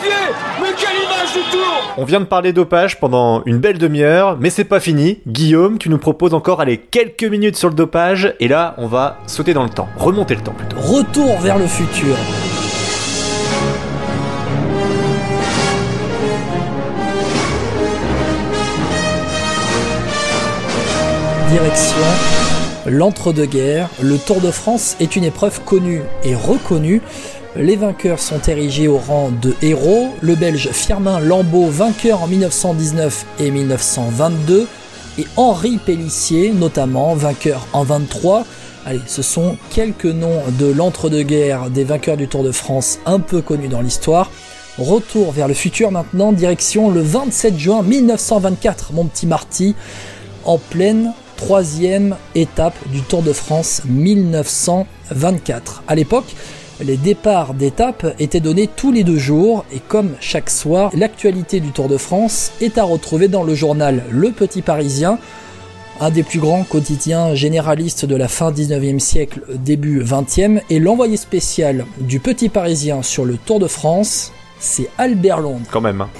pied Mais quelle image du tour On vient de parler dopage pendant une belle demi-heure, mais c'est pas fini. Guillaume, tu nous proposes encore aller quelques minutes sur le dopage, et là, on va sauter dans le temps, remonter le temps plutôt. Retour vers le futur. Direction l'entre-deux-guerres. Le Tour de France est une épreuve connue et reconnue. Les vainqueurs sont érigés au rang de héros. Le Belge Firmin Lambeau, vainqueur en 1919 et 1922, et Henri Pellissier, notamment vainqueur en 23. Allez, ce sont quelques noms de l'entre-deux-guerres des vainqueurs du Tour de France un peu connus dans l'histoire. Retour vers le futur maintenant, direction le 27 juin 1924, mon petit Marty, en pleine troisième étape du Tour de France 1924. À l'époque, les départs d'étape étaient donnés tous les deux jours et comme chaque soir, l'actualité du Tour de France est à retrouver dans le journal Le Petit Parisien, un des plus grands quotidiens généralistes de la fin 19e siècle, début 20e, et l'envoyé spécial du Petit Parisien sur le Tour de France, c'est Albert Londres. Quand même. hein.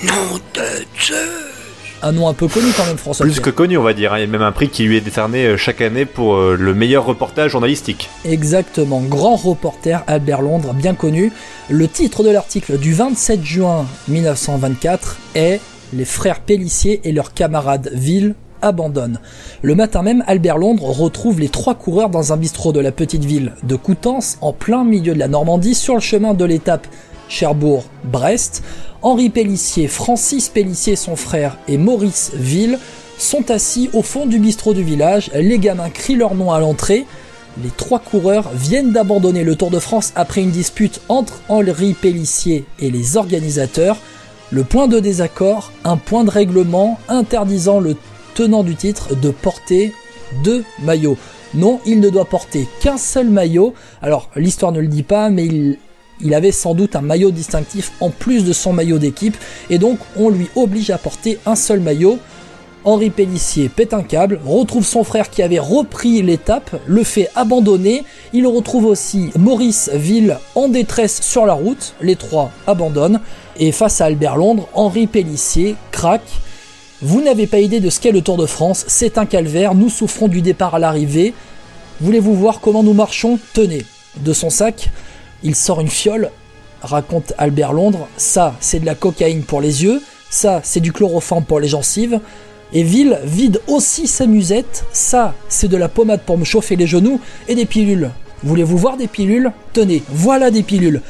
Un nom un peu connu quand même, François. Plus Pierre. que connu, on va dire. hein. Il y a même un prix qui lui est décerné euh, chaque année pour euh, le meilleur reportage journalistique. Exactement, grand reporter Albert Londres, bien connu. Le titre de l'article du 27 juin 1924 est Les frères Pellissier et leurs camarades Ville abandonnent. Le matin même, Albert Londres retrouve les trois coureurs dans un bistrot de la petite ville de Coutances, en plein milieu de la Normandie, sur le chemin de l'étape Cherbourg-Brest. Henri Pellissier, Francis Pellissier, son frère, et Maurice Ville sont assis au fond du bistrot du village. Les gamins crient leur nom à l'entrée. Les trois coureurs viennent d'abandonner le Tour de France après une dispute entre Henri Pellissier et les organisateurs. Le point de désaccord, un point de règlement interdisant le tenant du titre de porter deux maillots. Non, il ne doit porter qu'un seul maillot. Alors, l'histoire ne le dit pas, mais il, il avait sans doute un maillot distinctif en plus de son maillot d'équipe, et donc on lui oblige à porter un seul maillot. Henri Pellissier pète un câble, retrouve son frère qui avait repris l'étape, le fait abandonner. Il retrouve aussi Maurice Ville en détresse sur la route. Les trois abandonnent. Et face à Albert Londres, Henri Pellissier craque. Vous n'avez pas idée de ce qu'est le Tour de France, c'est un calvaire, nous souffrons du départ à l'arrivée. Voulez-vous voir comment nous marchons? Tenez. De son sac, il sort une fiole, raconte Albert Londres. Ça, c'est de la cocaïne pour les yeux. Ça, c'est du chloroforme pour les gencives. Et Ville vide aussi sa musette. Ça, c'est de la pommade pour me chauffer les genoux et des pilules. Voulez-vous voir des pilules? Tenez, voilà des pilules.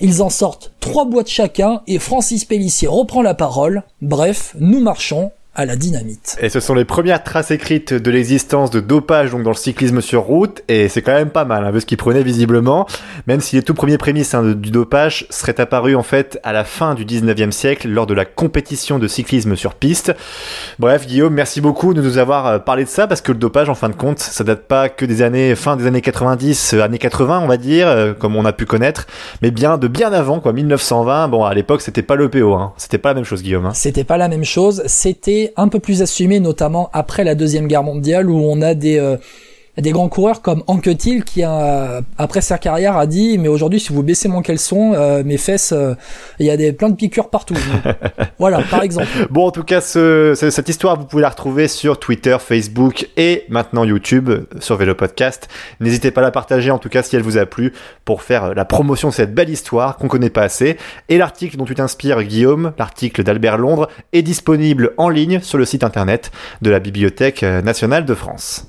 Ils en sortent trois boîtes chacun et Francis Pellissier reprend la parole. Bref, nous marchons à la dynamite. Et ce sont les premières traces écrites de l'existence de dopage donc dans le cyclisme sur route, et c'est quand même pas mal, hein, vu ce qu'il prenait visiblement, même si les tout premiers prémices hein, du dopage seraient apparus en fait à la fin du 19e siècle lors de la compétition de cyclisme sur piste. Bref, Guillaume, merci beaucoup de nous avoir euh, parlé de ça, parce que le dopage, en fin de compte, ça date pas que des années, fin des années 90, euh, années 80, on va dire, euh, comme on a pu connaître, mais bien de bien avant, quoi, 1920, bon, à l'époque, c'était pas l'EPO, hein, c'était pas la même chose, Guillaume. hein. C'était pas la même chose, c'était un peu plus assumé, notamment après la Deuxième Guerre mondiale, où on a des, euh, des grands coureurs comme Anquetil qui, a, après sa carrière, a dit « Mais aujourd'hui, si vous baissez mon caleçon, euh, mes fesses, euh, il y a des, plein de piqûres partout. » Voilà, par exemple. Bon, en tout cas, ce- ce- cette histoire, vous pouvez la retrouver sur Twitter, Facebook et maintenant YouTube sur Vélo Podcast. N'hésitez pas à la partager, en tout cas, si elle vous a plu, pour faire la promotion de cette belle histoire qu'on connaît pas assez. Et l'article dont tu t'inspires, Guillaume, l'article d'Albert Londres, est disponible en ligne sur le site internet de la Bibliothèque euh, nationale de France.